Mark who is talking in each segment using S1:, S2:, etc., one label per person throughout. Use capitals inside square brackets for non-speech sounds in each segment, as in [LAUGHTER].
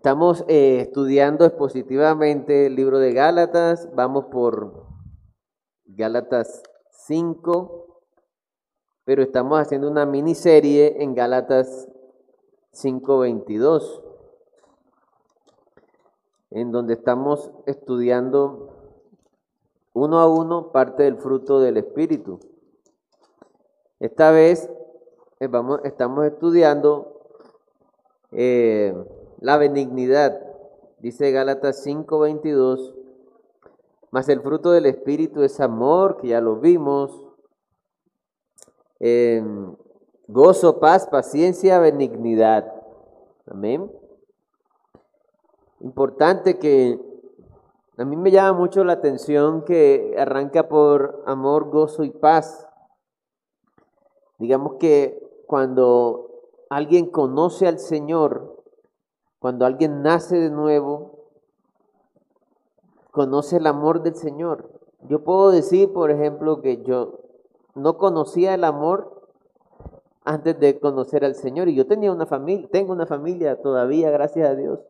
S1: Estamos eh, estudiando expositivamente el libro de Gálatas, vamos por Gálatas 5, pero estamos haciendo una miniserie en Gálatas 5.22, en donde estamos estudiando uno a uno parte del fruto del Espíritu. Esta vez eh, estamos estudiando... Eh, la benignidad. Dice Gálatas 5:22, mas el fruto del Espíritu es amor, que ya lo vimos, gozo, paz, paciencia, benignidad. Amén. Importante que a mí me llama mucho la atención que arranca por amor, gozo y paz. Digamos que cuando alguien conoce al Señor, cuando alguien nace de nuevo, conoce el amor del Señor. Yo puedo decir, por ejemplo, que yo no conocía el amor antes de conocer al Señor y yo tenía una familia, tengo una familia todavía, gracias a Dios,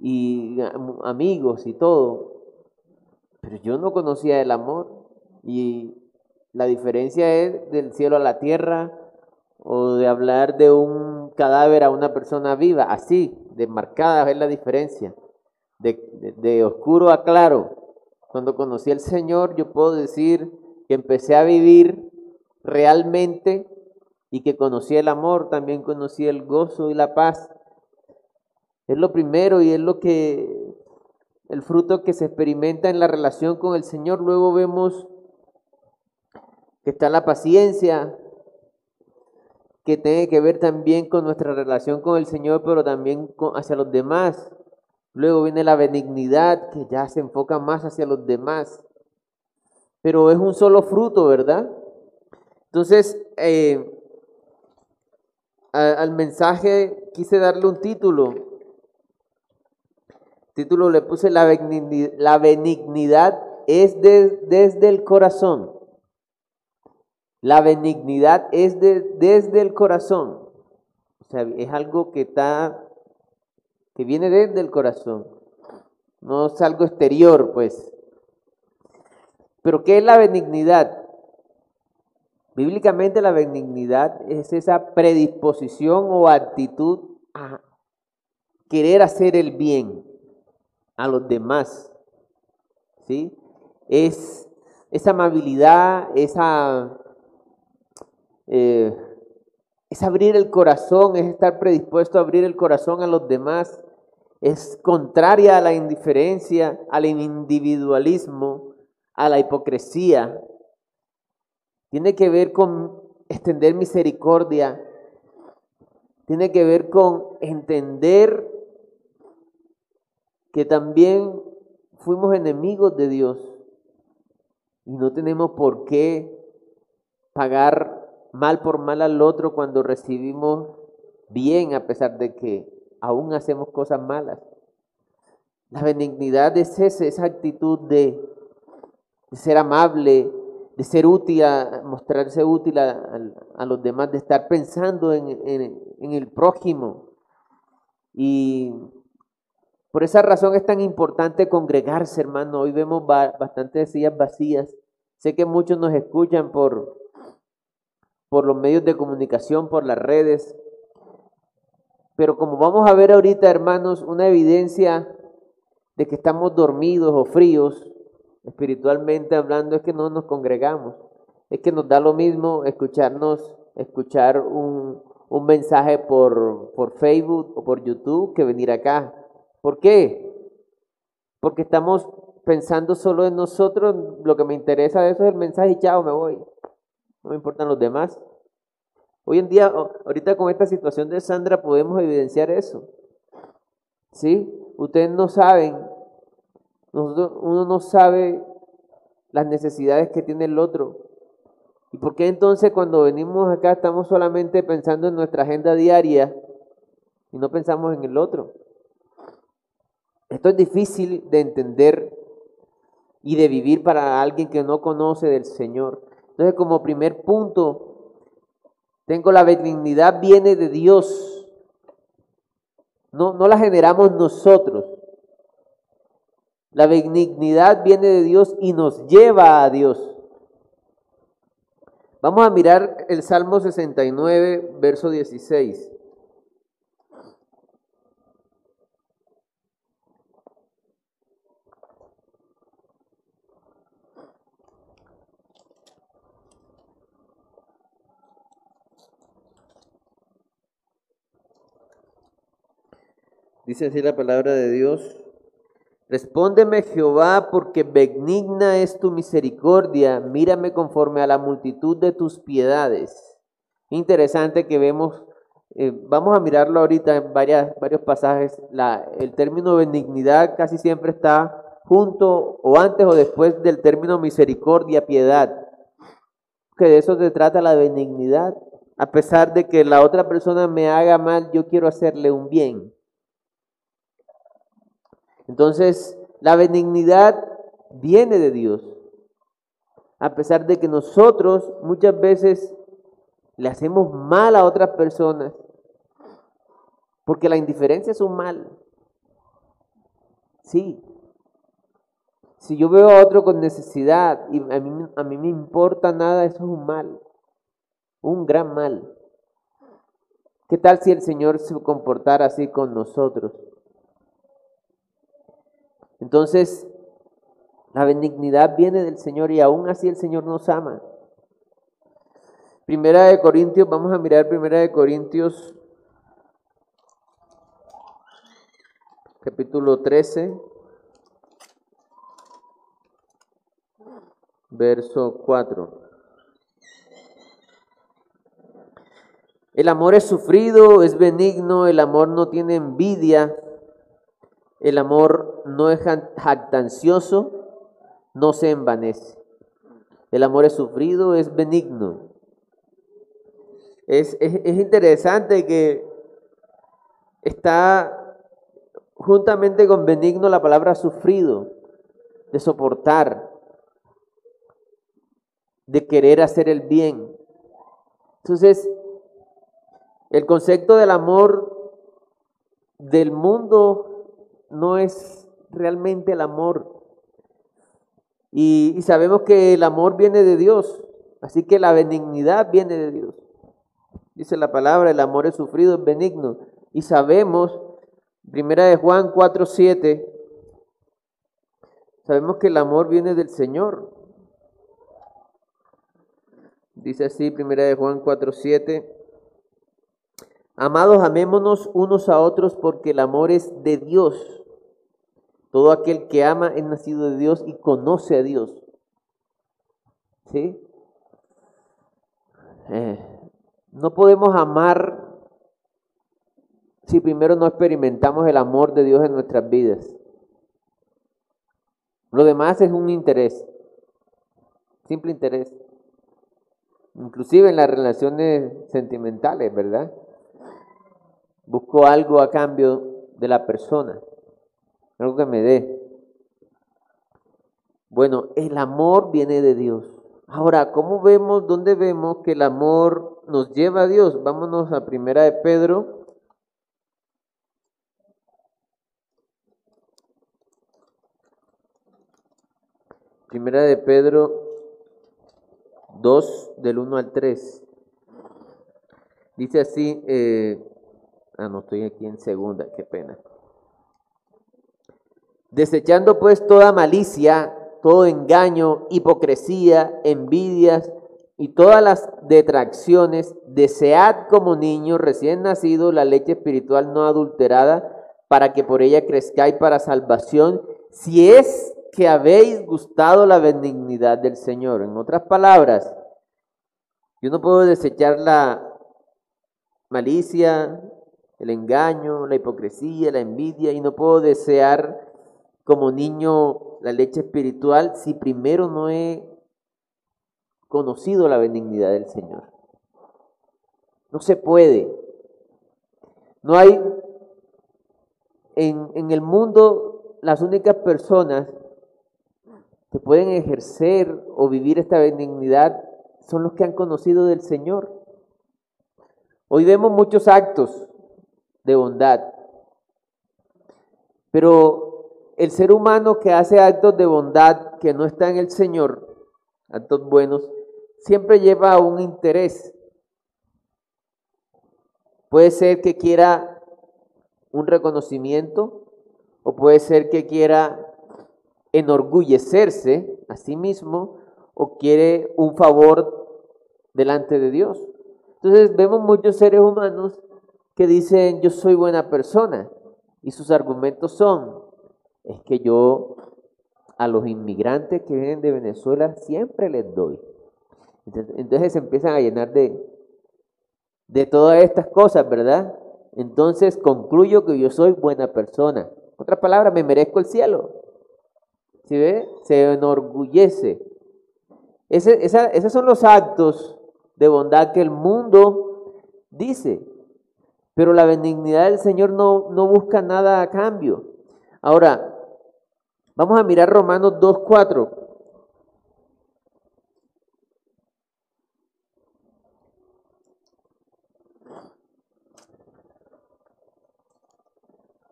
S1: y amigos y todo, pero yo no conocía el amor y la diferencia es del cielo a la tierra o de hablar de un cadáver a una persona viva, así, de marcada es la diferencia, de, oscuro a claro. Cuando conocí al Señor, yo puedo decir que empecé a vivir realmente y que conocí el amor, también conocí el gozo y la paz. Es lo primero y es lo que el fruto que se experimenta en la relación con el Señor. Luego vemos que está la paciencia, que tiene que ver también con nuestra relación con el Señor, pero también hacia los demás. Luego viene la benignidad, que ya se enfoca más hacia los demás. Pero es un solo fruto, ¿verdad? Entonces, eh, al mensaje quise darle un título. Título le puse La benignidad, la benignidad es desde el corazón. La benignidad es desde el corazón. O sea, es algo que está, que viene desde el corazón. No es algo exterior, pues. Pero ¿qué es la benignidad? Bíblicamente la benignidad es esa predisposición o actitud a querer hacer el bien a los demás. ¿Sí? Es esa amabilidad, esa eh, es abrir el corazón, es estar predispuesto a abrir el corazón a los demás, es contraria a la indiferencia, al individualismo, a la hipocresía. Tiene que ver con extender misericordia, tiene que ver con entender que también fuimos enemigos de Dios y no tenemos por qué pagar mal por mal al otro cuando recibimos bien a pesar de que aún hacemos cosas malas. La benignidad es esa actitud de, ser amable, de ser útil, mostrarse útil a, los demás, de estar pensando en, en el prójimo. Y por esa razón es tan importante congregarse, hermano. Hoy vemos bastantes sillas vacías. Sé que muchos nos escuchan por, por los medios de comunicación, por las redes. Pero como vamos a ver ahorita, hermanos, una evidencia de que estamos dormidos o fríos, espiritualmente hablando, es que no nos congregamos. Es que nos da lo mismo escucharnos, escuchar un, un mensaje por, por Facebook o por YouTube que venir acá. ¿Por qué? Porque estamos pensando solo en nosotros, lo que me interesa de eso es el mensaje y chao, me voy no me importan los demás. Hoy en día, ahorita con esta situación de Sandra podemos evidenciar eso. ¿Sí? Ustedes no saben, uno no sabe las necesidades que tiene el otro. ¿Y por qué entonces cuando venimos acá estamos solamente pensando en nuestra agenda diaria, y no pensamos en el otro. Esto es difícil de entender y de vivir para alguien que no conoce del Señor. Entonces, como primer punto, tengo la benignidad viene de Dios. No, no la generamos nosotros. La benignidad viene de Dios y nos lleva a Dios. Vamos a mirar el Salmo 69, verso 16. Dice así la palabra de Dios. Respóndeme Jehová, porque benigna es tu misericordia, mírame conforme a la multitud de tus piedades. Interesante que vemos, eh, vamos a mirarlo ahorita en varias, varios pasajes, la, el término benignidad casi siempre está junto o antes o después del término misericordia, piedad, que de eso se trata la benignidad. A pesar de que la otra persona me haga mal, yo quiero hacerle un bien. Entonces, la benignidad viene de Dios. A pesar de que nosotros muchas veces le hacemos mal a otras personas, porque la indiferencia es un mal. Sí. Si yo veo a otro con necesidad y a mí, a mí me importa nada, eso es un mal. Un gran mal. ¿Qué tal si el Señor se comportara así con nosotros? Entonces, la benignidad viene del Señor y aún así el Señor nos ama. Primera de Corintios, vamos a mirar Primera de Corintios, capítulo 13, verso 4. El amor es sufrido, es benigno, el amor no tiene envidia, el amor no es jactancioso, no se envanece. El amor es sufrido, es benigno. Es, interesante que está juntamente con benigno la palabra sufrido, de soportar, de querer hacer el bien. Entonces, el concepto del amor del mundo no es realmente el amor. Y, sabemos que el amor viene de Dios, así que la benignidad viene de Dios. Dice la palabra, el amor es sufrido, es benigno. Y sabemos, primera de Juan 4, 7, sabemos que el amor viene del Señor. Dice así, primera de Juan 4, 7. Amados, amémonos unos a otros porque el amor es de Dios. Todo aquel que ama es nacido de Dios y conoce a Dios. ¿Sí? Eh, no podemos amar si primero no experimentamos el amor de Dios en nuestras vidas. Lo demás es un interés, simple interés. Inclusive en las relaciones sentimentales, ¿verdad? Busco algo a cambio de la persona algo que me dé. Bueno, el amor viene de Dios. Ahora, ¿cómo vemos, dónde vemos que el amor nos lleva a Dios? Vámonos a primera de Pedro. Primera de Pedro 2, del 1 al 3. Dice así, eh, ah, no estoy aquí en segunda, qué pena. Desechando pues toda malicia, todo engaño, hipocresía, envidias y todas las detracciones, desead como niño recién nacido la leche espiritual no adulterada, para que por ella crezcáis para salvación, si es que habéis gustado la benignidad del Señor. En otras palabras, yo no puedo desechar la malicia, el engaño, la hipocresía, la envidia, y no puedo desear como niño la leche espiritual si primero no he conocido la benignidad del Señor. No se puede. No hay en, en el mundo las únicas personas que pueden ejercer o vivir esta benignidad son los que han conocido del Señor. Hoy vemos muchos actos de bondad, pero el ser humano que hace actos de bondad que no está en el Señor, actos buenos, siempre lleva un interés. Puede ser que quiera un reconocimiento o puede ser que quiera enorgullecerse a sí mismo o quiere un favor delante de Dios. Entonces vemos muchos seres humanos que dicen yo soy buena persona y sus argumentos son, es que yo a los inmigrantes que vienen de Venezuela siempre les doy. Entonces, se empiezan a llenar de, de todas estas cosas, ¿verdad? Entonces concluyo que yo soy buena persona. Otra palabra, me merezco el cielo. ¿Sí ve? Se enorgullece. Esos son los actos de bondad que el mundo dice. Pero la benignidad del Señor no, no busca nada a cambio. Ahora, vamos a mirar Romanos 2.4.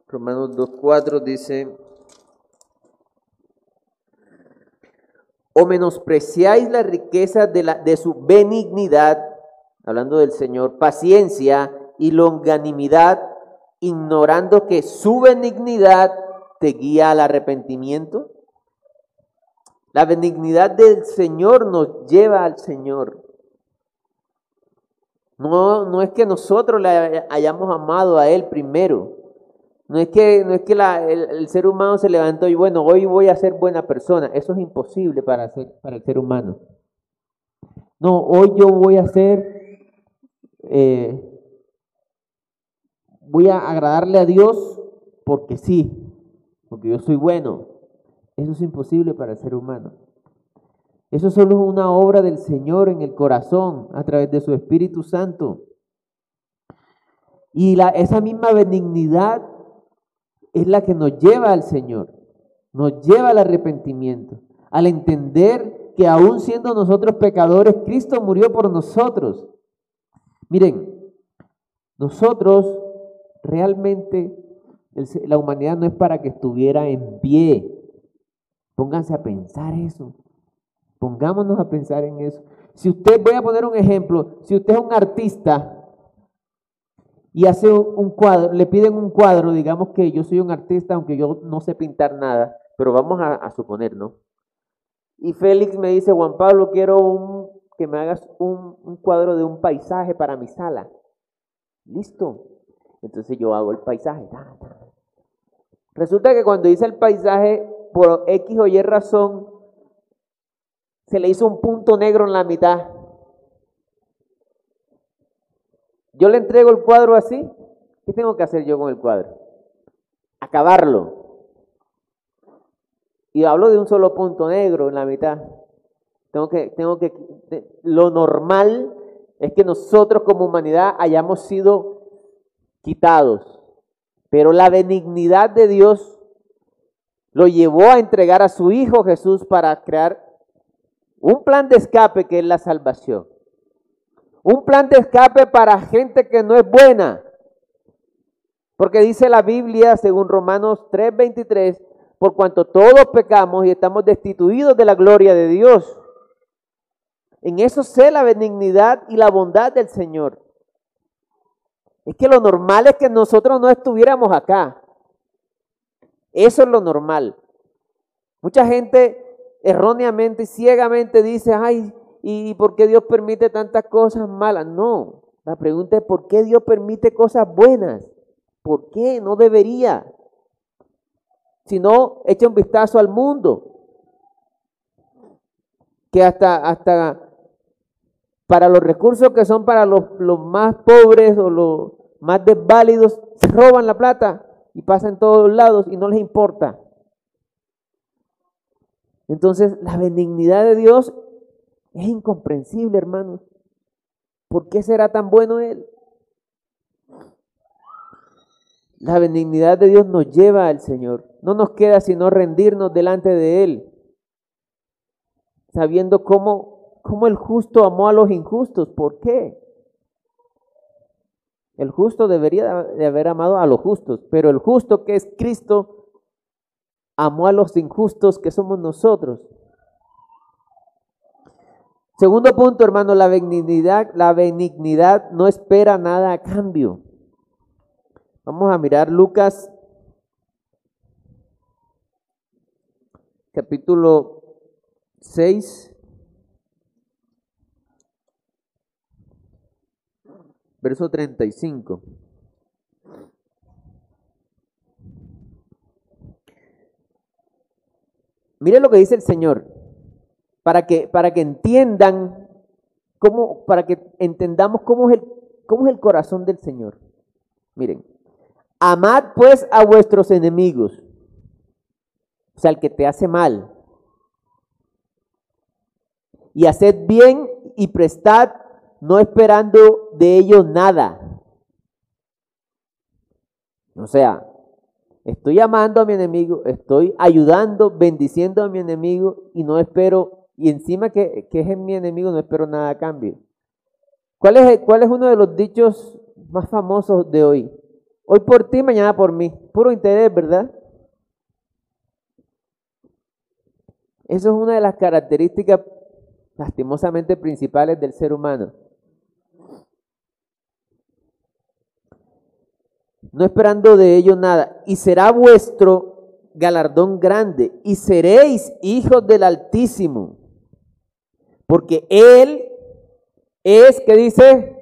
S1: Romanos 2.4 dice, o menospreciáis la riqueza de, la, de su benignidad, hablando del Señor, paciencia y longanimidad, ignorando que su benignidad te guía al arrepentimiento. La benignidad del Señor nos lleva al Señor. No, no es que nosotros le hayamos amado a Él primero. No es que, no es que el, ser humano se levantó y bueno, hoy voy a ser buena persona. Eso es imposible para, para el ser humano. No, hoy yo voy a ser, eh, voy a agradarle a Dios porque sí, porque yo soy bueno. Eso es imposible para el ser humano. Eso solo es una obra del Señor en el corazón a través de su Espíritu Santo. Y la, esa misma benignidad es la que nos lleva al Señor, nos lleva al arrepentimiento, al entender que aún siendo nosotros pecadores, Cristo murió por nosotros. Miren, nosotros realmente, la humanidad no es para que estuviera en pie. Pónganse a pensar eso. Pongámonos a pensar en eso. Si usted, voy a poner un ejemplo, si usted es un artista, y hace un cuadro, le piden un cuadro, digamos que yo soy un artista, aunque yo no sé pintar nada, pero vamos a, suponer, ¿no? Y Félix me dice, Juan Pablo, quiero que me hagas un, un cuadro de un paisaje para mi sala. Listo. Entonces yo hago el paisaje. Resulta que cuando hice el paisaje, por X o Y razón, se le hizo un punto negro en la mitad. Yo le entrego el cuadro así. ¿Qué tengo que hacer yo con el cuadro? Acabarlo. Y hablo de un solo punto negro en la mitad. Tengo que, tengo que, lo normal es que nosotros como humanidad hayamos sido quitados. Pero la benignidad de Dios lo llevó a entregar a su Hijo Jesús para crear un plan de escape que es la salvación. Un plan de escape para gente que no es buena. Porque dice la Biblia, según Romanos 3:23, por cuanto todos pecamos y estamos destituidos de la gloria de Dios. En eso sé la benignidad y la bondad del Señor. Es que lo normal es que nosotros no estuviéramos acá. Eso es lo normal. Mucha gente erróneamente y ciegamente dice, ay, ¿Y por qué Dios permite tantas cosas malas? No, la pregunta es ¿por qué Dios permite cosas buenas? ¿Por qué? No debería. Si no, echa un vistazo al mundo. Que hasta, hasta para los recursos que son para los, los más pobres o los más desválidos, se roban la plata y pasan en todos lados y no les importa. Entonces, la benignidad de Dios es incomprensible, hermanos. ¿Por qué será tan bueno Él? La benignidad de Dios nos lleva al Señor. No nos queda sino rendirnos delante de Él, sabiendo cómo, cómo el justo amó a los injustos. ¿Por qué? El justo debería de haber amado a los justos, pero el justo que es Cristo amó a los injustos que somos nosotros. Segundo punto, hermano, la benignidad, la benignidad no espera nada a cambio. Vamos a mirar Lucas capítulo 6. Verso 35. Mire lo que dice el Señor para que, para que entiendan cómo, para que entendamos cómo es, el, cómo es el corazón del Señor. Miren, amad pues a vuestros enemigos, o sea, el que te hace mal, y haced bien y prestad, no esperando de ellos nada. O sea, estoy amando a mi enemigo, estoy ayudando, bendiciendo a mi enemigo y no espero y encima que, es mi enemigo no espero nada a cambio. ¿Cuál es, ¿Cuál es uno de los dichos más famosos de hoy? Hoy por ti, mañana por mí. Puro interés, ¿verdad? Eso es una de las características lastimosamente principales del ser humano. No esperando de ello nada. Y será vuestro galardón grande. Y seréis hijos del Altísimo porque Él es, ¿qué dice?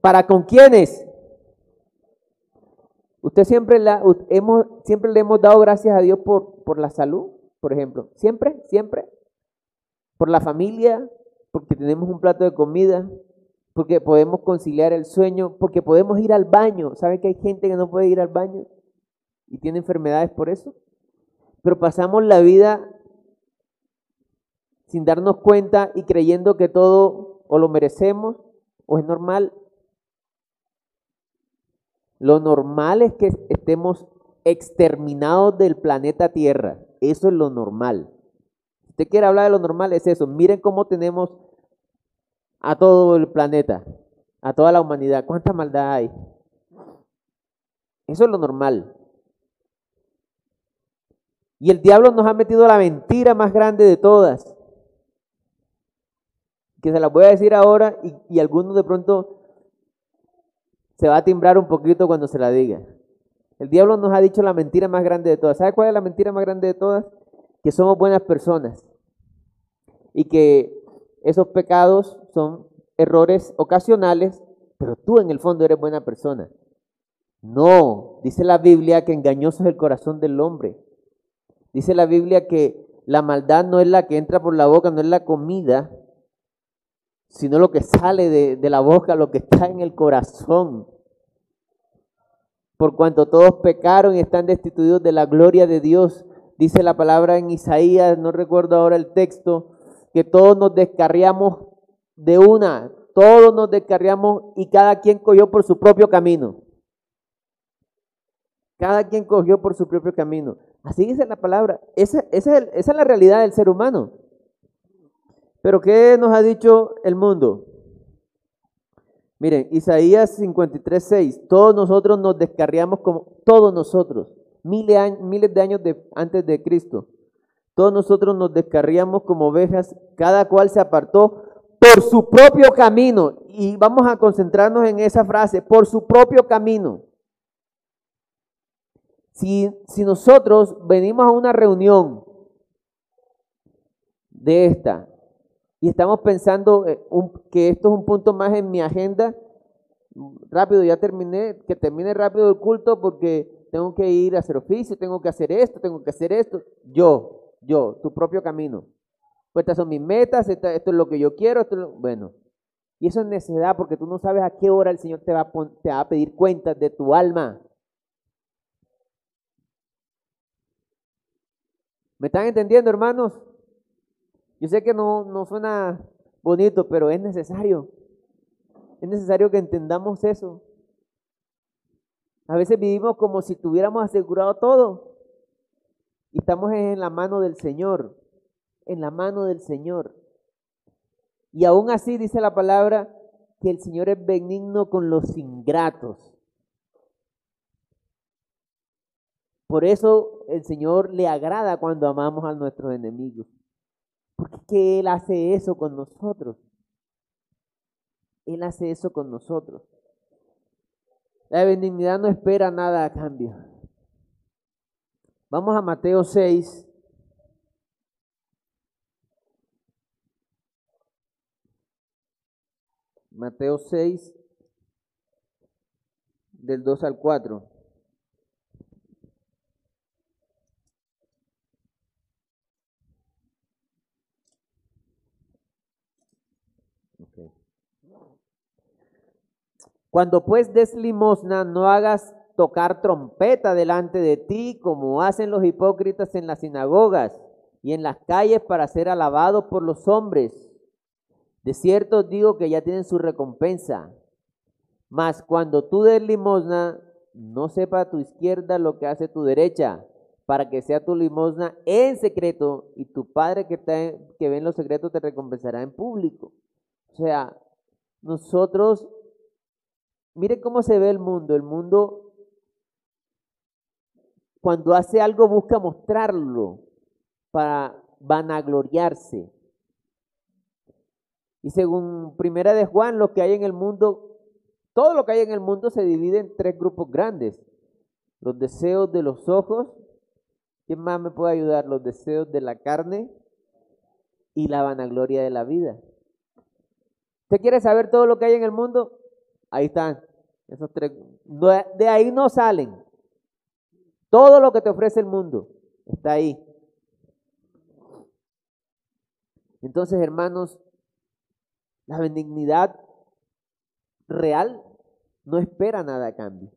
S1: ¿Para con quiénes? Usted siempre, la, hemos, siempre le hemos dado gracias a Dios por, por la salud, por ejemplo. Siempre, siempre. Por la familia, porque tenemos un plato de comida, porque podemos conciliar el sueño, porque podemos ir al baño. ¿Sabe que hay gente que no puede ir al baño y tiene enfermedades por eso? Pero pasamos la vida sin darnos cuenta y creyendo que todo o lo merecemos o es normal. Lo normal es que estemos exterminados del planeta Tierra. Eso es lo normal. Si usted quiere hablar de lo normal, es eso. Miren cómo tenemos a todo el planeta, a toda la humanidad. ¿Cuánta maldad hay? Eso es lo normal. Y el diablo nos ha metido la mentira más grande de todas que se las voy a decir ahora y, y algunos de pronto se va a timbrar un poquito cuando se la diga. El diablo nos ha dicho la mentira más grande de todas. ¿Sabe cuál es la mentira más grande de todas? Que somos buenas personas y que esos pecados son errores ocasionales, pero tú en el fondo eres buena persona. No, dice la Biblia que engañoso es el corazón del hombre. Dice la Biblia que la maldad no es la que entra por la boca, no es la comida, sino lo que sale de, la boca, lo que está en el corazón. Por cuanto todos pecaron y están destituidos de la gloria de Dios, dice la palabra en Isaías, no recuerdo ahora el texto, que todos nos descarriamos de una, todos nos descarriamos y cada quien cogió por su propio camino. Cada quien cogió por su propio camino. Así dice la palabra. Esa, es la realidad del ser humano. Pero ¿qué nos ha dicho el mundo? Miren, Isaías 53, 6, todos nosotros nos descarriamos como, todos nosotros, miles, miles de años antes de Cristo, todos nosotros nos descarriamos como ovejas, cada cual se apartó por su propio camino. Y vamos a concentrarnos en esa frase, por su propio camino. Si, si nosotros venimos a una reunión de esta y estamos pensando eh, que esto es un punto más en mi agenda. Rápido, ya terminé, que termine rápido el culto porque tengo que ir a hacer oficio, tengo que hacer esto, tengo que hacer esto. Yo, yo, tu propio camino. Pues estas son mis metas, esto, es lo que yo quiero, esto bueno. Y eso es necesidad porque tú no sabes a qué hora el Señor te va te va a pedir cuentas de tu alma. ¿Me están entendiendo, hermanos? Yo sé que no, no suena bonito, pero es necesario. Es necesario que entendamos eso. A veces vivimos como si tuviéramos asegurado todo. Y estamos en la mano del Señor, en la mano del Señor. Y aún así dice la palabra que el Señor es benigno con los ingratos. Por eso el Señor le agrada cuando amamos a nuestros enemigos. Porque Él hace eso con nosotros. Él hace eso con nosotros. La benignidad no espera nada a cambio. Vamos a Mateo 6. Mateo 6, del 2 al 4. Cuando pues des limosna, no hagas tocar trompeta delante de ti, como hacen los hipócritas en las sinagogas y en las calles para ser alabados por los hombres. De cierto digo que ya tienen su recompensa. Mas cuando tú des limosna, no sepa tu izquierda lo que hace tu derecha, para que sea tu limosna en secreto, y tu Padre que, que ve en los secretos te recompensará en público. O sea, nosotros Mire cómo se ve el mundo. El mundo, cuando hace algo, busca mostrarlo para vanagloriarse. Y según Primera de Juan, lo que hay en el mundo, todo lo que hay en el mundo se divide en tres grupos grandes. Los deseos de los ojos, ¿quién más me puede ayudar? Los deseos de la carne y la vanagloria de la vida. ¿Usted quiere saber todo lo que hay en el mundo? Ahí están. Esos tres. De ahí no salen. Todo lo que te ofrece el mundo está ahí. Entonces, hermanos, la benignidad real no espera nada a cambio.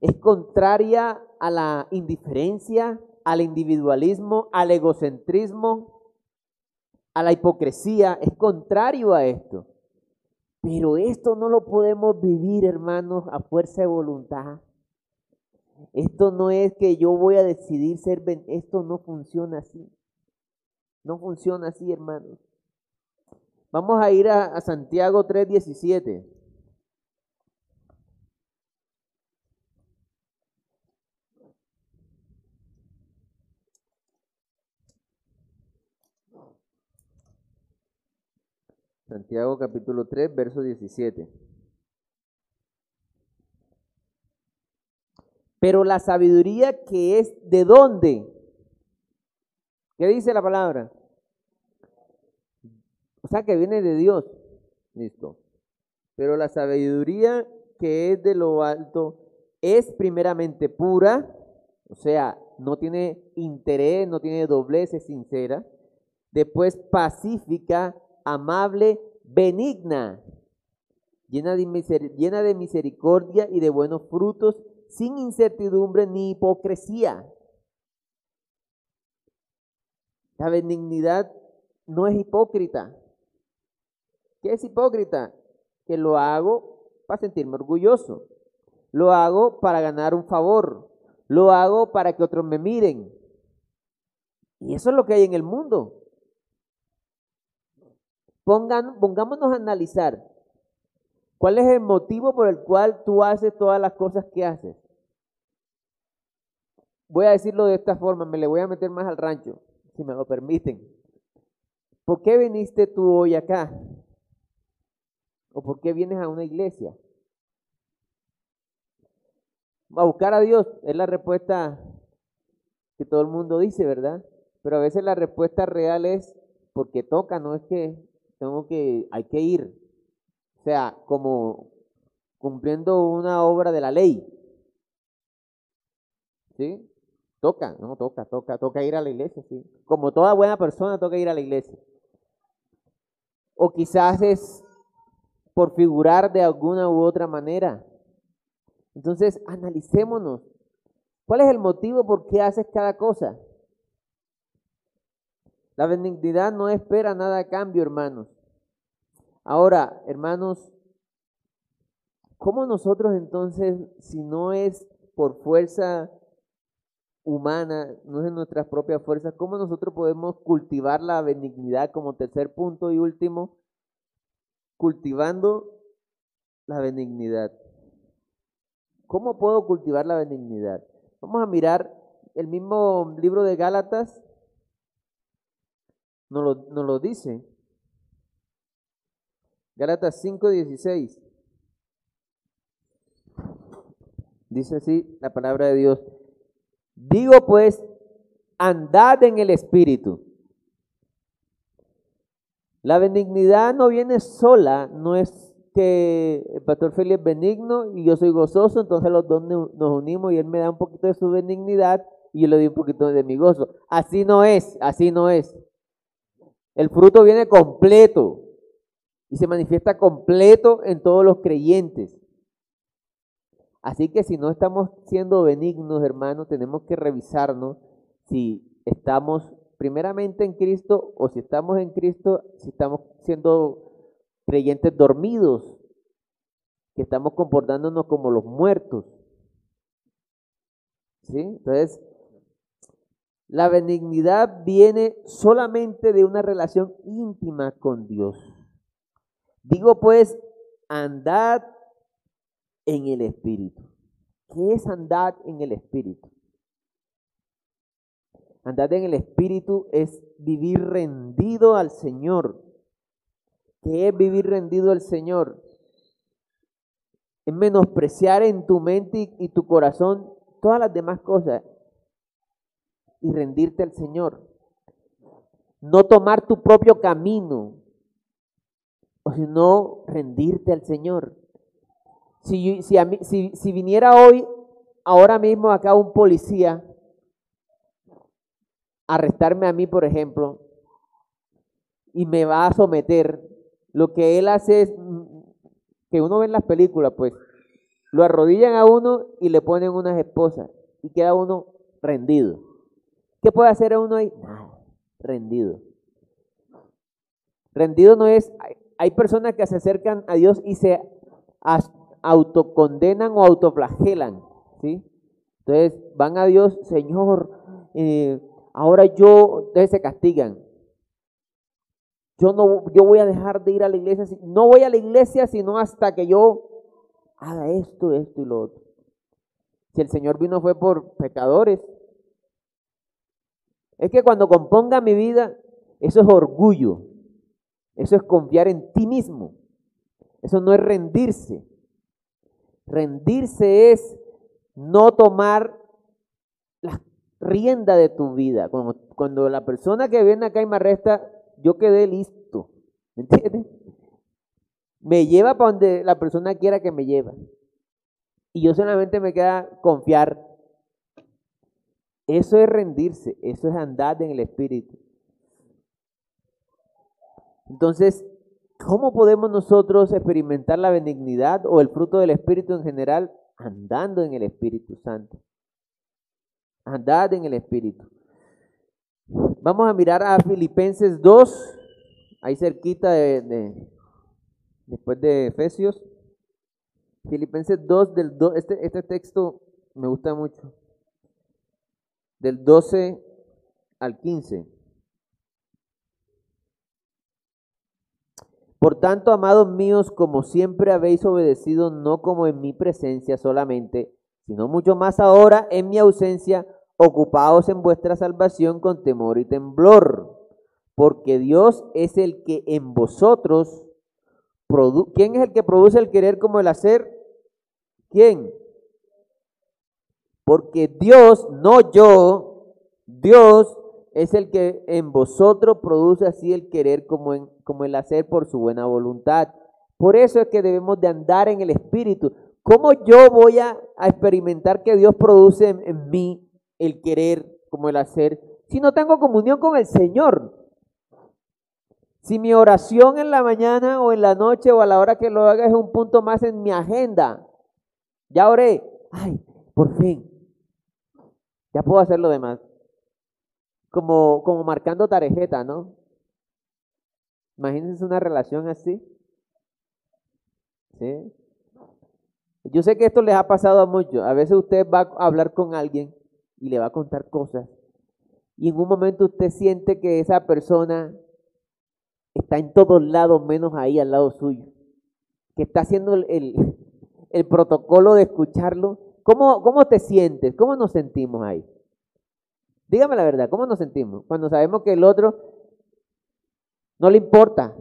S1: Es contraria a la indiferencia, al individualismo, al egocentrismo, a la hipocresía. Es contrario a esto. Pero esto no lo podemos vivir, hermanos, a fuerza de voluntad. Esto no es que yo voy a decidir ser, esto no funciona así. No funciona así, hermanos. Vamos a ir a, a Santiago 3:17. Santiago capítulo 3, verso 17. Pero la sabiduría que es de dónde? ¿Qué dice la palabra? O sea, que viene de Dios. Listo. Pero la sabiduría que es de lo alto es primeramente pura, o sea, no tiene interés, no tiene doblez, es sincera. Después pacífica, amable, benigna, llena de, misericordia y de buenos frutos, sin incertidumbre ni hipocresía. La benignidad no es hipócrita. ¿Qué es hipócrita? Que lo hago para sentirme orgulloso. Lo hago para ganar un favor. Lo hago para que otros me miren. Y eso es lo que hay en el mundo pongámonos a analizar cuál es el motivo por el cual tú haces todas las cosas que haces. Voy a decirlo de esta forma, me le voy a meter más al rancho, si me lo permiten. ¿Por qué viniste tú hoy acá? ¿O por qué vienes a una iglesia? A buscar a Dios es la respuesta que todo el mundo dice, ¿verdad? Pero a veces la respuesta real es porque toca, no es que tengo que, hay que ir. O sea, como cumpliendo una obra de la ley. ¿Sí? Toca, no, toca, toca, toca ir a la iglesia, sí. Como toda buena persona toca ir a la iglesia. O quizás es por figurar de alguna u otra manera. Entonces, analicémonos. ¿Cuál es el motivo por qué haces cada cosa? La benignidad no espera nada a cambio, hermanos. Ahora, hermanos, ¿cómo nosotros entonces, si no es por fuerza humana, no es en nuestras propias fuerzas, ¿cómo nosotros podemos cultivar la benignidad como tercer punto y último? Cultivando la benignidad. ¿Cómo puedo cultivar la benignidad? Vamos a mirar el mismo libro de Gálatas, nos lo, lo dice. Gálatas 5:16. Dice así la palabra de Dios. Digo pues, andad en el Espíritu. La benignidad no viene sola, no es que el pastor Felipe es benigno y yo soy gozoso, entonces los dos nos unimos y él me da un poquito de su benignidad y yo le doy un poquito de mi gozo. Así no es, así no es. El fruto viene completo y se manifiesta completo en todos los creyentes. Así que si no estamos siendo benignos, hermanos, tenemos que revisarnos si estamos primeramente en Cristo o si estamos en Cristo, si estamos siendo creyentes dormidos, que estamos comportándonos como los muertos. ¿Sí? Entonces, la benignidad viene solamente de una relación íntima con Dios. Digo pues, andad en el Espíritu. ¿Qué es andar en el Espíritu? Andar en el Espíritu es vivir rendido al Señor. ¿Qué es vivir rendido al Señor? Es menospreciar en tu mente y tu corazón todas las demás cosas y rendirte al Señor. No tomar tu propio camino, sino rendirte al Señor. Si, si, a mí, si, si viniera hoy, ahora mismo acá un policía, a arrestarme a mí, por ejemplo, y me va a someter, lo que él hace es, mm, que uno ve en las películas, pues, lo arrodillan a uno y le ponen unas esposas y queda uno rendido. ¿Qué puede hacer uno ahí? Rendido. Rendido no es, hay personas que se acercan a Dios y se autocondenan o autoflagelan, ¿sí? Entonces van a Dios, Señor, eh, ahora yo, entonces se castigan. Yo no, yo voy a dejar de ir a la iglesia, no voy a la iglesia sino hasta que yo haga esto, esto y lo otro. Si el Señor vino fue por pecadores. Es que cuando componga mi vida, eso es orgullo. Eso es confiar en ti mismo. Eso no es rendirse. Rendirse es no tomar la rienda de tu vida. Cuando, cuando la persona que viene acá y me arresta, yo quedé listo. ¿Me entiendes? Me lleva para donde la persona quiera que me lleve. Y yo solamente me queda confiar. Eso es rendirse, eso es andar en el Espíritu. Entonces, ¿Cómo podemos nosotros experimentar la benignidad o el fruto del Espíritu en general? Andando en el Espíritu Santo. Andad en el Espíritu. Vamos a mirar a Filipenses 2, ahí cerquita de, después de Efesios. Filipenses 2, del este, este texto me gusta mucho. Del 12 al 15. Por tanto, amados míos, como siempre habéis obedecido, no como en mi presencia solamente, sino mucho más ahora en mi ausencia, ocupaos en vuestra salvación con temor y temblor, porque Dios es el que en vosotros, ¿quién es el que produce el querer como el hacer? ¿Quién? Porque Dios, no yo, Dios es el que en vosotros produce así el querer como, en, como el hacer por su buena voluntad. Por eso es que debemos de andar en el Espíritu. ¿Cómo yo voy a, experimentar que Dios produce en, en mí el querer como el hacer si no tengo comunión con el Señor? Si mi oración en la mañana o en la noche o a la hora que lo haga es un punto más en mi agenda. Ya oré. Ay, por fin. Ya puedo hacer lo demás como, como marcando tarjeta, ¿no? Imagínense una relación así. ¿Sí? Yo sé que esto les ha pasado a muchos. A veces usted va a hablar con alguien y le va a contar cosas. Y en un momento usted siente que esa persona está en todos lados menos ahí al lado suyo. Que está haciendo el, protocolo de escucharlo. ¿Cómo, ¿Cómo te sientes? ¿Cómo nos sentimos ahí? Dígame la verdad, ¿cómo nos sentimos? Cuando sabemos que el otro no le importa,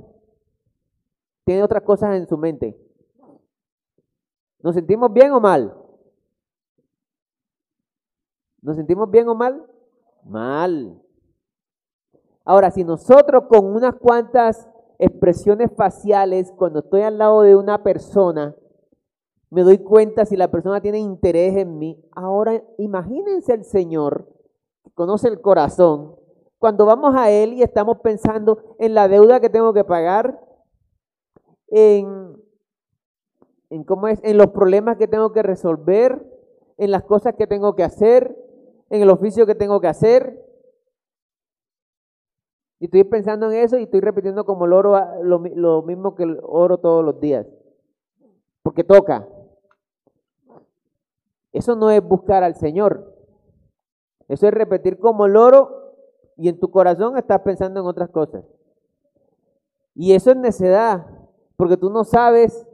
S1: tiene otras cosas en su mente. ¿Nos sentimos bien o mal? ¿Nos sentimos bien o mal? Mal. Ahora, si nosotros con unas cuantas expresiones faciales, cuando estoy al lado de una persona, me doy cuenta si la persona tiene interés en mí, ahora imagínense el Señor, que conoce el corazón, cuando vamos a Él y estamos pensando en la deuda que tengo que pagar, en, cómo es, en los problemas que tengo que resolver, en las cosas que tengo que hacer, en el oficio que tengo que hacer. Y estoy pensando en eso y estoy repitiendo como el oro lo, lo mismo que el oro todos los días. Porque toca. Eso no es buscar al Señor. Eso es repetir como el oro y en tu corazón estás pensando en otras cosas. Y eso es necedad, porque tú no sabes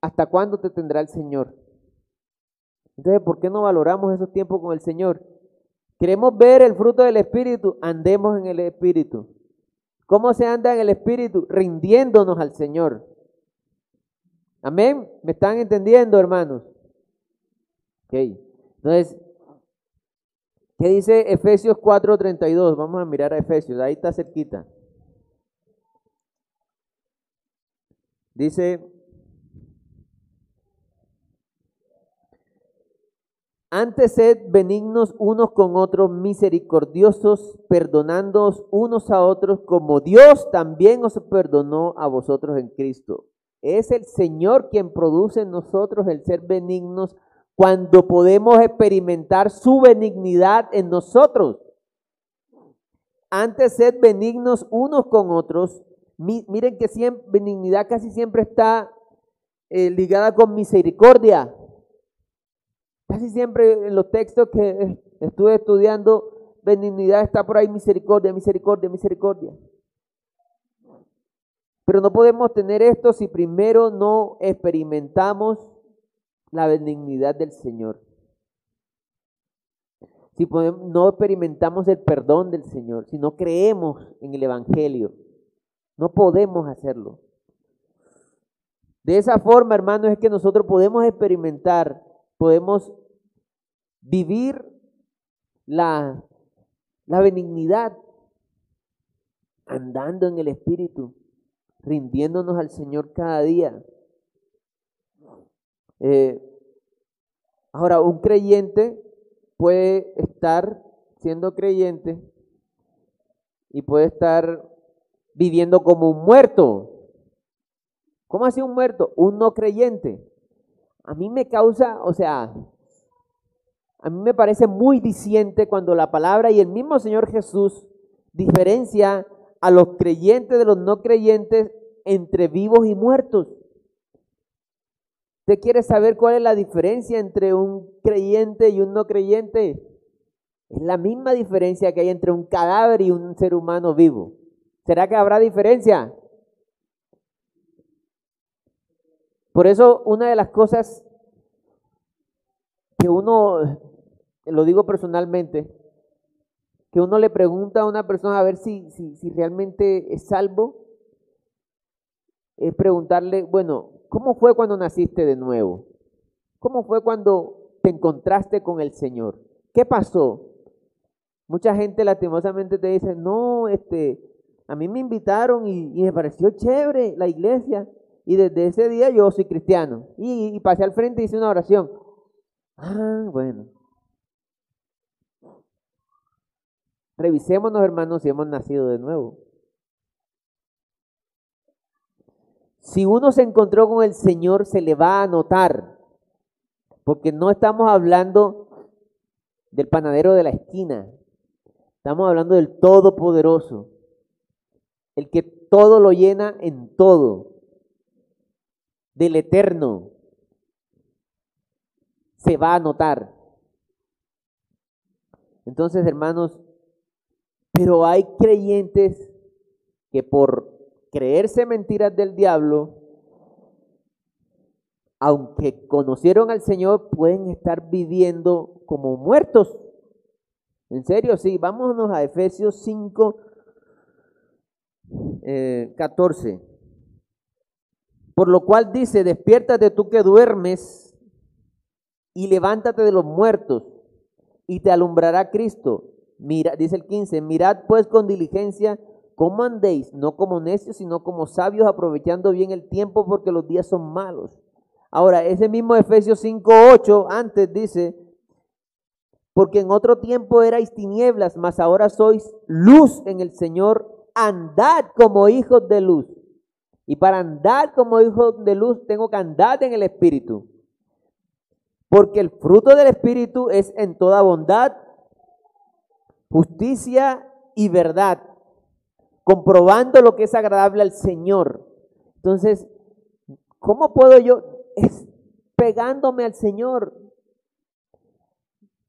S1: hasta cuándo te tendrá el Señor. Entonces, ¿por qué no valoramos esos tiempos con el Señor? Queremos ver el fruto del Espíritu, andemos en el Espíritu. ¿Cómo se anda en el Espíritu? Rindiéndonos al Señor. Amén. ¿Me están entendiendo, hermanos? Ok. Entonces, ¿qué dice Efesios 4:32? Vamos a mirar a Efesios, ahí está cerquita. Dice, Antes sed benignos unos con otros, misericordiosos, perdonándoos unos a otros, como Dios también os perdonó a vosotros en Cristo. Es el Señor quien produce en nosotros el ser benignos cuando podemos experimentar su benignidad en nosotros. Antes sed benignos unos con otros. miren que siempre, benignidad casi siempre está eh, ligada con misericordia. Casi siempre en los textos que estuve estudiando, benignidad está por ahí, misericordia, misericordia, misericordia. Pero no podemos tener esto si primero no experimentamos la benignidad del Señor. Si no experimentamos el perdón del Señor, si no creemos en el Evangelio, no podemos hacerlo. De esa forma, hermanos, es que nosotros podemos experimentar podemos vivir la, la benignidad andando en el Espíritu, rindiéndonos al Señor cada día. Eh, ahora, un creyente puede estar siendo creyente y puede estar viviendo como un muerto. ¿Cómo así un muerto? Un no creyente a mí me causa, o sea, a mí me parece muy diciente cuando la palabra y el mismo Señor Jesús diferencia a los creyentes de los no creyentes entre vivos y muertos. ¿Usted quiere saber cuál es la diferencia entre un creyente y un no creyente? Es la misma diferencia que hay entre un cadáver y un ser humano vivo. ¿Será que habrá diferencia? Por eso una de las cosas que uno, lo digo personalmente, que uno le pregunta a una persona a ver si, si, realmente es salvo, es preguntarle, bueno, ¿cómo fue cuando naciste de nuevo? ¿Cómo fue cuando te encontraste con el Señor? ¿Qué pasó? Mucha gente lastimosamente te dice, no, este, a mí me invitaron y, y me pareció chévere la iglesia, y desde ese día yo soy cristiano. Y, pasé al frente y hice una oración. Ah, bueno. Revisémonos, hermanos, si hemos nacido de nuevo. Si uno se encontró con el Señor, se le va a notar. Porque no estamos hablando del panadero de la esquina. Estamos hablando del Todopoderoso. El que todo lo llena en todo del eterno, se va a notar. Entonces, hermanos, pero hay creyentes que por creerse mentiras del diablo, aunque conocieron al Señor, pueden estar viviendo como muertos. En serio, sí, vámonos a Efesios 5, 14. Eh, por lo cual dice, despiértate tú que duermes y levántate de los muertos y te alumbrará Cristo. Mira, dice el 15, mirad pues con diligencia cómo andéis, no como necios, sino como sabios, aprovechando bien el tiempo porque los días son malos. Ahora, ese mismo Efesios 5.8 antes dice, porque en otro tiempo erais tinieblas, mas ahora sois luz en el Señor, andad como hijos de luz. Y para andar como hijos de luz tengo que andar en el Espíritu. Porque el fruto del Espíritu es en toda bondad, justicia y verdad, comprobando lo que es agradable al Señor. Entonces, ¿cómo puedo yo? Pegándome al Señor.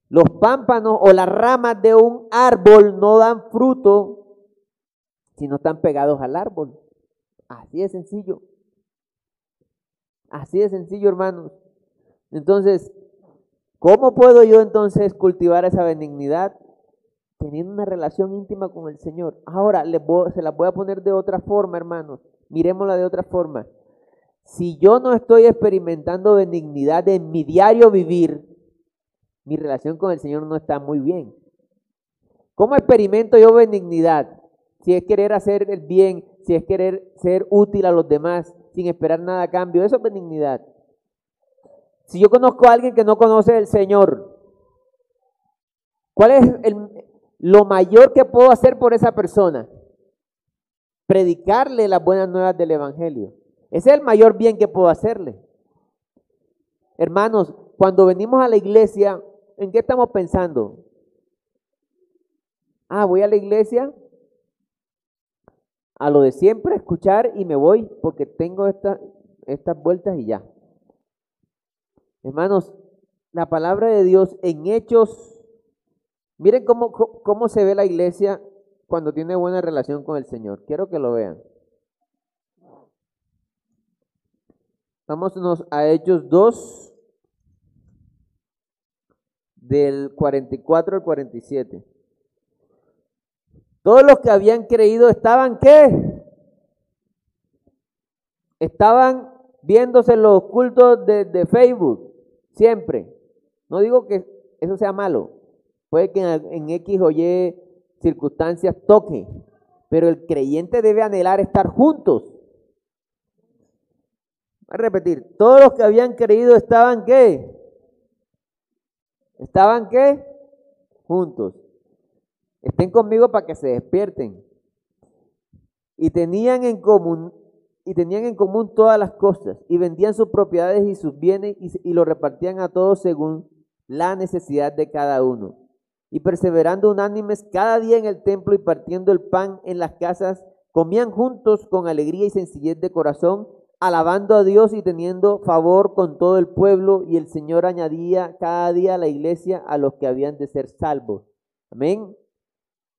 S1: Los pámpanos o las ramas de un árbol no dan fruto si no están pegados al árbol. Así de sencillo. Así de sencillo, hermanos. Entonces, ¿cómo puedo yo entonces cultivar esa benignidad? Teniendo una relación íntima con el Señor. Ahora, se la voy a poner de otra forma, hermanos. Miremosla de otra forma. Si yo no estoy experimentando benignidad en mi diario vivir, mi relación con el Señor no está muy bien. ¿Cómo experimento yo benignidad? Si es querer hacer el bien, si es querer ser útil a los demás sin esperar nada a cambio, eso es benignidad. Si yo conozco a alguien que no conoce al Señor, ¿cuál es lo mayor que puedo hacer por esa persona? Predicarle las buenas nuevas del Evangelio. Ese es el mayor bien que puedo hacerle. Hermanos, cuando venimos a la iglesia, ¿en qué estamos pensando? Ah, voy a la iglesia a lo de siempre, escuchar y me voy porque tengo estas vueltas y ya. Hermanos, la palabra de Dios en hechos, miren cómo, cómo se ve la iglesia cuando tiene buena relación con el Señor. Quiero que lo vean. Vámonos a Hechos 2, del 44 al 47. Todos los que habían creído estaban qué? Estaban viéndose los cultos de, Facebook, siempre. No digo que eso sea malo. Puede que en, X o Y circunstancias toque, pero el creyente debe anhelar estar juntos. Voy a repetir, todos los que habían creído estaban qué? ¿Estaban qué? Juntos. Estén conmigo para que se despierten. Y tenían en común y tenían en común todas las cosas y vendían sus propiedades y sus bienes y, y lo repartían a todos según la necesidad de cada uno. Y perseverando unánimes cada día en el templo y partiendo el pan en las casas, comían juntos con alegría y sencillez de corazón, alabando a Dios y teniendo favor con todo el pueblo, y el Señor añadía cada día a la iglesia a los que habían de ser salvos. Amén.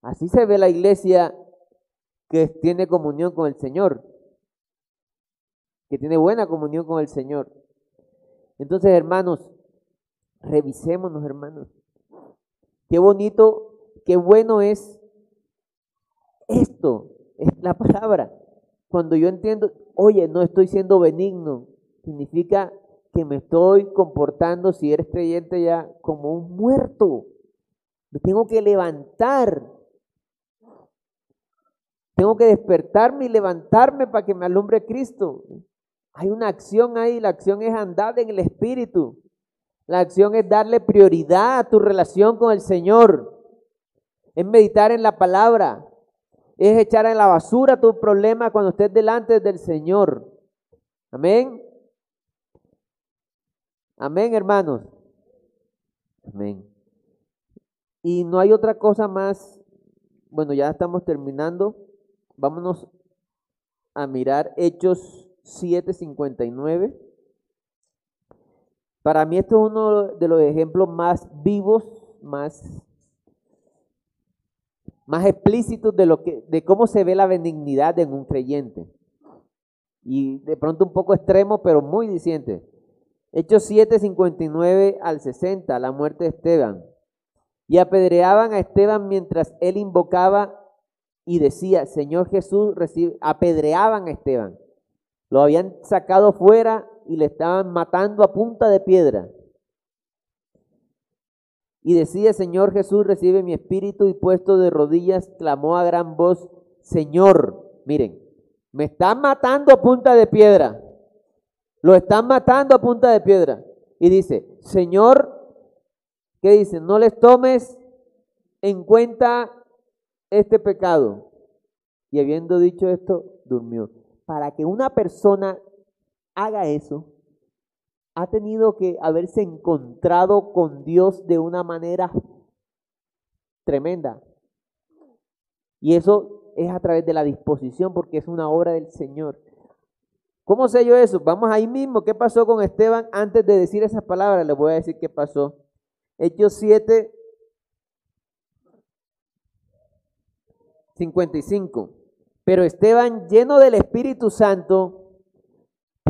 S1: Así se ve la iglesia que tiene comunión con el Señor, que tiene buena comunión con el Señor. Entonces, hermanos, revisémonos, hermanos. Qué bonito, qué bueno es esto, es la palabra. Cuando yo entiendo, oye, no estoy siendo benigno, significa que me estoy comportando, si eres creyente ya, como un muerto. Me tengo que levantar tengo que despertarme y levantarme para que me alumbre Cristo. Hay una acción ahí, la acción es andar en el Espíritu. La acción es darle prioridad a tu relación con el Señor. Es meditar en la palabra. Es echar en la basura tu problema cuando estés delante del Señor. Amén. Amén, hermanos. Amén. Y no hay otra cosa más. Bueno, ya estamos terminando. Vámonos a mirar Hechos 7:59. Para mí esto es uno de los ejemplos más vivos, más, más explícitos de, lo que, de cómo se ve la benignidad en un creyente. Y de pronto un poco extremo, pero muy diciente. Hechos 7, 59 al 60, la muerte de Esteban. Y apedreaban a Esteban mientras él invocaba y decía, Señor Jesús, recibe, apedreaban a Esteban. Lo habían sacado fuera y le estaban matando a punta de piedra. Y decía, Señor Jesús, recibe mi espíritu y puesto de rodillas, clamó a gran voz, Señor, miren, me están matando a punta de piedra. Lo están matando a punta de piedra. Y dice, Señor, ¿qué dice? No les tomes en cuenta este pecado. Y habiendo dicho esto, durmió. Para que una persona haga eso, ha tenido que haberse encontrado con Dios de una manera tremenda. Y eso es a través de la disposición, porque es una obra del Señor. ¿Cómo sé yo eso? Vamos ahí mismo. ¿Qué pasó con Esteban? Antes de decir esas palabras, les voy a decir qué pasó. Hechos 7, 55. Pero Esteban, lleno del Espíritu Santo,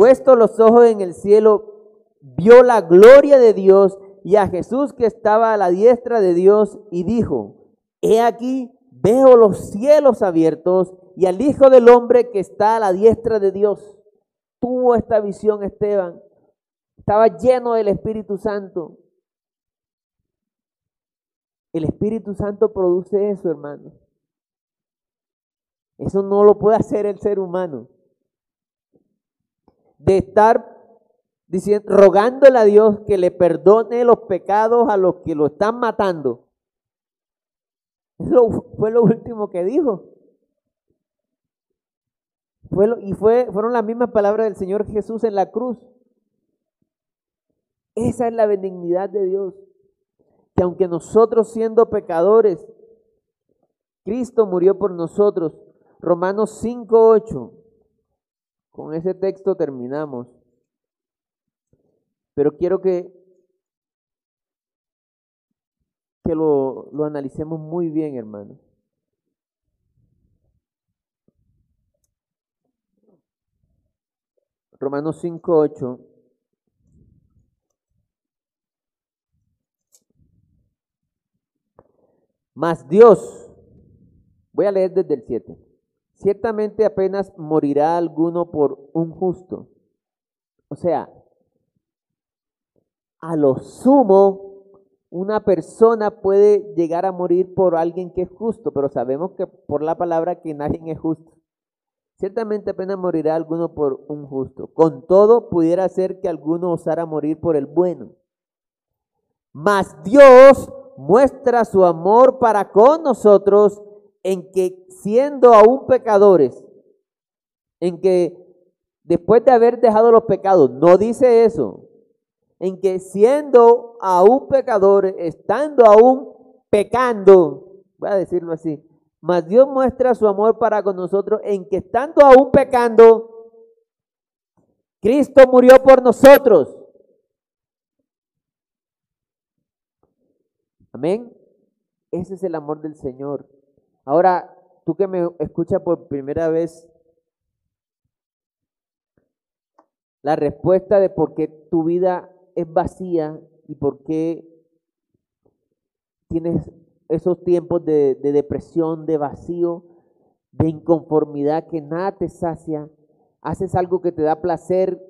S1: puesto los ojos en el cielo, vio la gloria de Dios y a Jesús que estaba a la diestra de Dios y dijo, he aquí, veo los cielos abiertos y al Hijo del Hombre que está a la diestra de Dios tuvo esta visión Esteban. Estaba lleno del Espíritu Santo. El Espíritu Santo produce eso, hermano. Eso no lo puede hacer el ser humano. De estar diciendo, rogándole a Dios que le perdone los pecados a los que lo están matando. Fue lo último que dijo y fue, fueron las mismas palabras del Señor Jesús en la cruz. Esa es la benignidad de Dios. Que aunque nosotros siendo pecadores, Cristo murió por nosotros. Romanos 5.8. Con ese texto terminamos. Pero quiero que, que lo, lo analicemos muy bien, hermanos. Romanos 5.8. Mas Dios, voy a leer desde el 7. Ciertamente apenas morirá alguno por un justo. O sea, a lo sumo, una persona puede llegar a morir por alguien que es justo, pero sabemos que por la palabra que nadie es justo. Ciertamente apenas morirá alguno por un justo. Con todo, pudiera ser que alguno osara morir por el bueno. Mas Dios muestra su amor para con nosotros en que siendo aún pecadores, en que después de haber dejado los pecados, no dice eso, en que siendo aún pecadores, estando aún pecando, voy a decirlo así, mas Dios muestra su amor para con nosotros en que estando aún pecando, Cristo murió por nosotros. Amén. Ese es el amor del Señor. Ahora, tú que me escuchas por primera vez, la respuesta de por qué tu vida es vacía y por qué tienes esos tiempos de, depresión, de vacío, de inconformidad, que nada te sacia, haces algo que te da placer,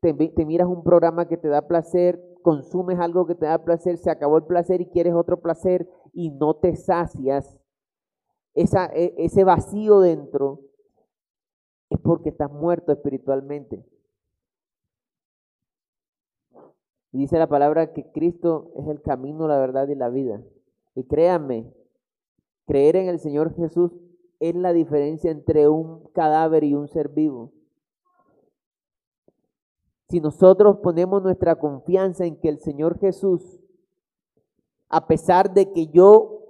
S1: te, miras un programa que te da placer, consumes algo que te da placer, se acabó el placer y quieres otro placer y no te sacias, E, ese vacío dentro es porque estás muerto espiritualmente. dice la palabra que Cristo es el camino, la verdad y la vida. Y créanme, creer en el Señor Jesús es la diferencia entre un cadáver y un ser vivo. Si nosotros ponemos nuestra confianza en que el Señor Jesús, a pesar de que yo,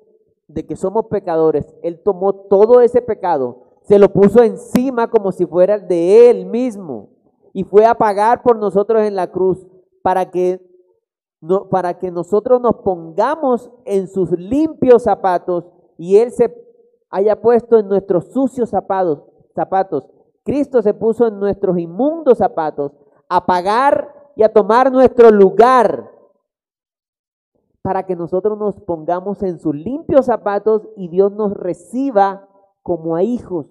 S1: de que somos pecadores, Él tomó todo ese pecado, se lo puso encima como si fuera de Él mismo y fue a pagar por nosotros en la cruz para que para que nosotros nos pongamos en sus limpios zapatos y Él se haya puesto en nuestros sucios zapatos. zapatos. Cristo se puso en nuestros inmundos zapatos a pagar y a tomar nuestro lugar para que nosotros nos pongamos en sus limpios zapatos y Dios nos reciba como a hijos.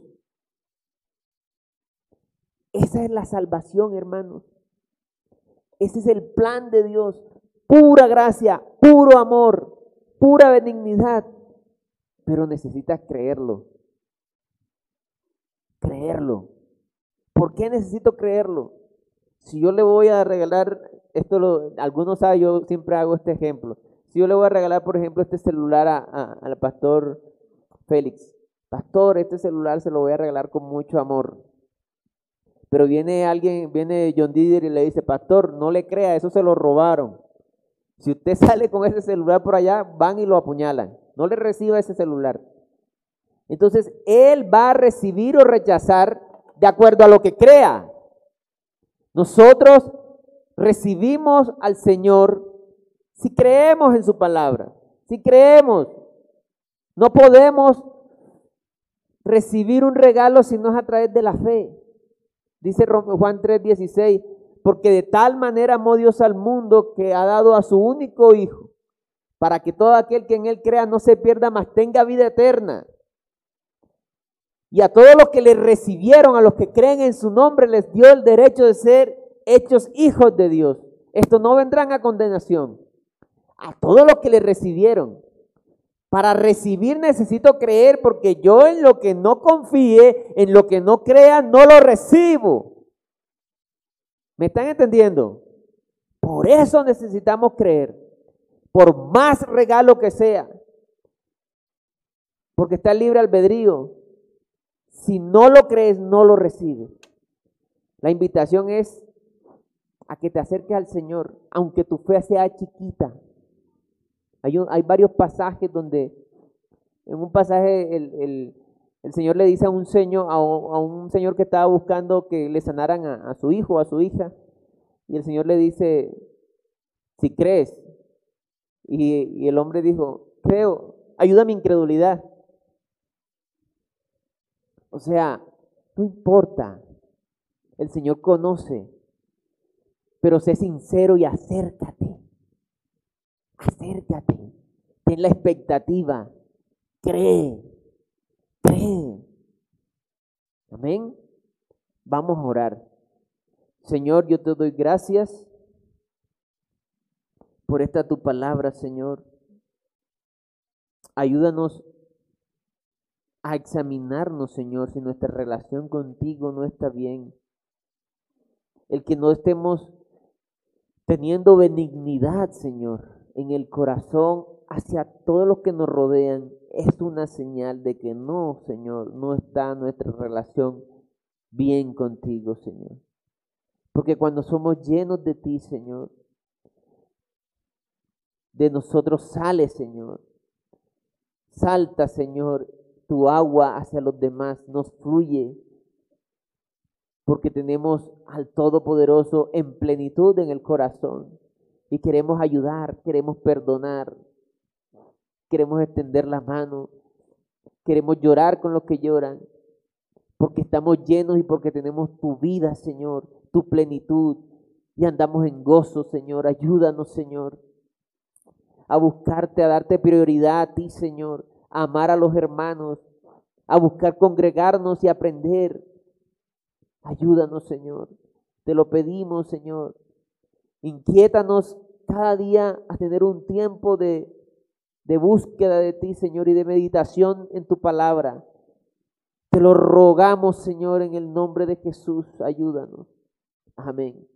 S1: Esa es la salvación, hermanos. Ese es el plan de Dios. Pura gracia, puro amor, pura benignidad. Pero necesitas creerlo. Creerlo. ¿Por qué necesito creerlo? Si yo le voy a regalar, esto algunos saben, yo siempre hago este ejemplo. Si yo le voy a regalar, por ejemplo, este celular al pastor Félix, pastor, este celular se lo voy a regalar con mucho amor. Pero viene alguien, viene John Didier y le dice, pastor, no le crea, eso se lo robaron. Si usted [LAUGHS] sale con ese celular por allá, van y lo apuñalan. No le reciba ese celular. Entonces, él va a recibir o rechazar de acuerdo a lo que crea. Nosotros recibimos al Señor si creemos en su palabra, si creemos, no podemos recibir un regalo si no es a través de la fe. Dice Juan 3:16, porque de tal manera amó Dios al mundo que ha dado a su único Hijo, para que todo aquel que en Él crea no se pierda, mas tenga vida eterna. Y a todos los que le recibieron, a los que creen en su nombre, les dio el derecho de ser hechos hijos de Dios. Estos no vendrán a condenación, a todos los que le recibieron. Para recibir necesito creer porque yo en lo que no confíe, en lo que no crea, no lo recibo. ¿Me están entendiendo? Por eso necesitamos creer, por más regalo que sea, porque está libre albedrío. Si no lo crees, no lo recibes. La invitación es a que te acerques al Señor, aunque tu fe sea chiquita. Hay, varios pasajes donde, en un pasaje el, Señor le dice a un, señor, a, un señor que estaba buscando que le sanaran a, su hijo a su hija, y el Señor le dice, si crees, y, y el hombre dijo, creo, ayuda a mi incredulidad. O sea, no importa, el Señor conoce, pero sé sincero y acércate. Acércate, ten la expectativa, cree, cree. Amén. Vamos a orar. Señor, yo te doy gracias por esta tu palabra, Señor. Ayúdanos a examinarnos, Señor, si nuestra relación contigo no está bien. El que no estemos teniendo benignidad, Señor en el corazón hacia todos los que nos rodean es una señal de que no, Señor, no está nuestra relación bien contigo, Señor. Porque cuando somos llenos de ti, Señor, de nosotros sale, Señor. Salta, Señor, tu agua hacia los demás, nos fluye, porque tenemos al Todopoderoso en plenitud en el corazón y queremos ayudar, queremos perdonar, queremos extender la mano, queremos llorar con los que lloran, porque estamos llenos y porque tenemos tu vida, Señor, tu plenitud, y andamos en gozo, Señor. Ayúdanos, Señor, a buscarte, a darte prioridad a ti, Señor, a amar a los hermanos, a buscar congregarnos y aprender. Ayúdanos, Señor. Te lo pedimos, Señor. Inquiétanos cada día a tener un tiempo de, de búsqueda de ti, Señor, y de meditación en tu palabra. Te lo rogamos, Señor, en el nombre de Jesús. Ayúdanos. Amén.